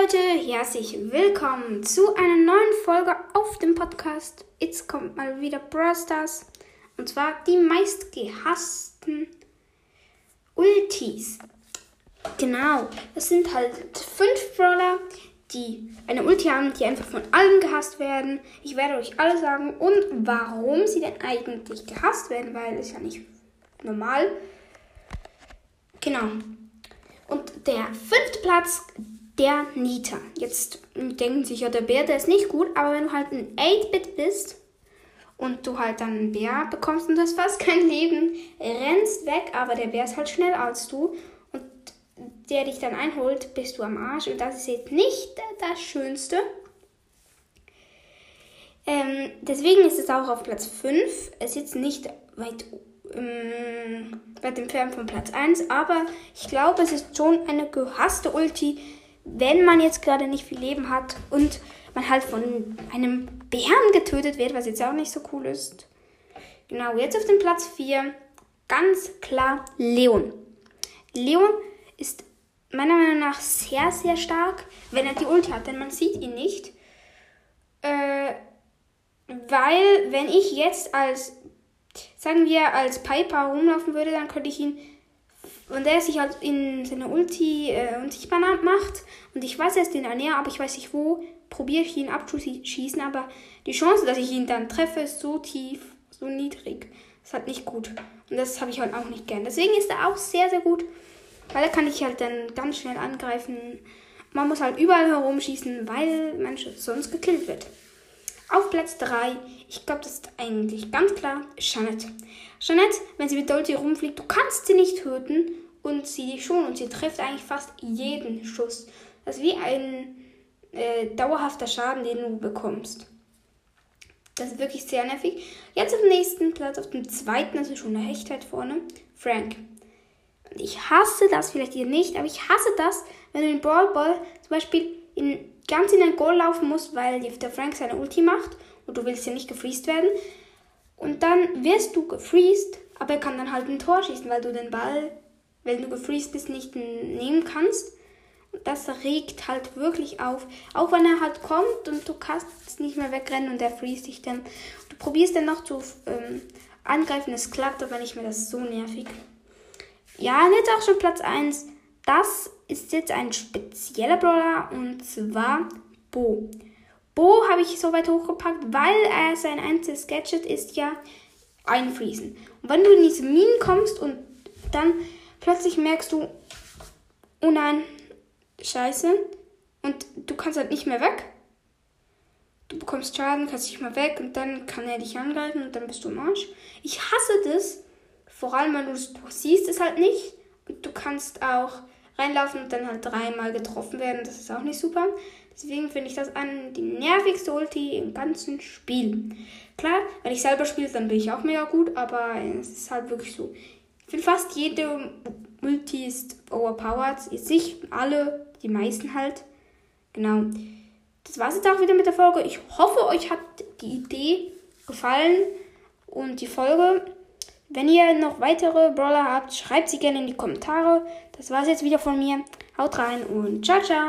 Leute, herzlich willkommen zu einer neuen Folge auf dem Podcast. Jetzt kommt mal wieder Brawl Stars. Und zwar die meistgehassten Ultis. Genau, das sind halt fünf Brawler, die eine Ulti haben, die einfach von allen gehasst werden. Ich werde euch alle sagen und warum sie denn eigentlich gehasst werden, weil es ja nicht normal. Genau. Und der fünfte Platz, der Nita. Jetzt denken sich ja, der Bär, der ist nicht gut, aber wenn du halt ein 8-Bit bist und du halt dann einen Bär bekommst und du hast fast kein Leben, rennst weg, aber der Bär ist halt schneller als du und der dich dann einholt, bist du am Arsch und das ist jetzt nicht das Schönste. Ähm, deswegen ist es auch auf Platz 5. Es ist jetzt nicht weit, ähm, weit entfernt von Platz 1, aber ich glaube, es ist schon eine gehasste Ulti, wenn man jetzt gerade nicht viel Leben hat und man halt von einem Bären getötet wird, was jetzt auch nicht so cool ist. Genau, jetzt auf dem Platz 4 ganz klar Leon. Leon ist meiner Meinung nach sehr, sehr stark, wenn er die Ulti hat, denn man sieht ihn nicht. Äh, weil, wenn ich jetzt als, sagen wir, als Piper rumlaufen würde, dann könnte ich ihn und er sich halt in seiner Ulti äh, unsichtbar macht und ich weiß, er ist in der Nähe, aber ich weiß nicht wo, probiere ich ihn abzuschießen, aber die Chance, dass ich ihn dann treffe, ist so tief, so niedrig. Ist halt nicht gut. Und das habe ich halt auch nicht gern. Deswegen ist er auch sehr, sehr gut, weil da kann ich halt dann ganz schnell angreifen. Man muss halt überall herumschießen, weil man sonst gekillt wird. Auf Platz 3, ich glaube, das ist eigentlich ganz klar, Janet. Janet, wenn sie mit Dolce rumfliegt, du kannst sie nicht töten und sie schon und sie trifft eigentlich fast jeden Schuss. Das ist wie ein äh, dauerhafter Schaden, den du bekommst. Das ist wirklich sehr nervig. Jetzt auf dem nächsten Platz, auf dem zweiten, also schon eine Hechtheit vorne, Frank. Und ich hasse das vielleicht hier nicht, aber ich hasse das, wenn du den Brawl Ball zum Beispiel in ganz in den Goal laufen musst, weil der Frank seine Ulti macht und du willst ja nicht gefriest werden. Und dann wirst du gefriest, aber er kann dann halt ein Tor schießen, weil du den Ball, wenn du gefriest bist, nicht nehmen kannst. Und das regt halt wirklich auf. Auch wenn er halt kommt und du kannst nicht mehr wegrennen und er freest dich dann. Du probierst dann noch zu ähm, angreifen, es klappt aber nicht mehr, das ist so nervig. Ja, jetzt auch schon Platz 1. Das ist jetzt ein spezieller Brawler und zwar Bo. Bo habe ich so weit hochgepackt, weil er sein einziges Gadget ist ja einfriesen. Und wenn du in diese Minen kommst und dann plötzlich merkst du, oh nein, scheiße, und du kannst halt nicht mehr weg. Du bekommst Schaden, kannst nicht mehr weg und dann kann er dich angreifen und dann bist du im Arsch. Ich hasse das, vor allem weil du, du siehst es halt nicht und du kannst auch reinlaufen und dann halt dreimal getroffen werden. Das ist auch nicht super. Deswegen finde ich das an die nervigste Ulti im ganzen Spiel. Klar, wenn ich selber spiele, dann bin ich auch mega gut, aber es ist halt wirklich so. Ich finde fast jede Ulti ist overpowered. Nicht alle, die meisten halt. Genau. Das war es jetzt auch wieder mit der Folge. Ich hoffe, euch hat die Idee gefallen und die Folge. Wenn ihr noch weitere Brawler habt, schreibt sie gerne in die Kommentare. Das war es jetzt wieder von mir. Haut rein und ciao, ciao.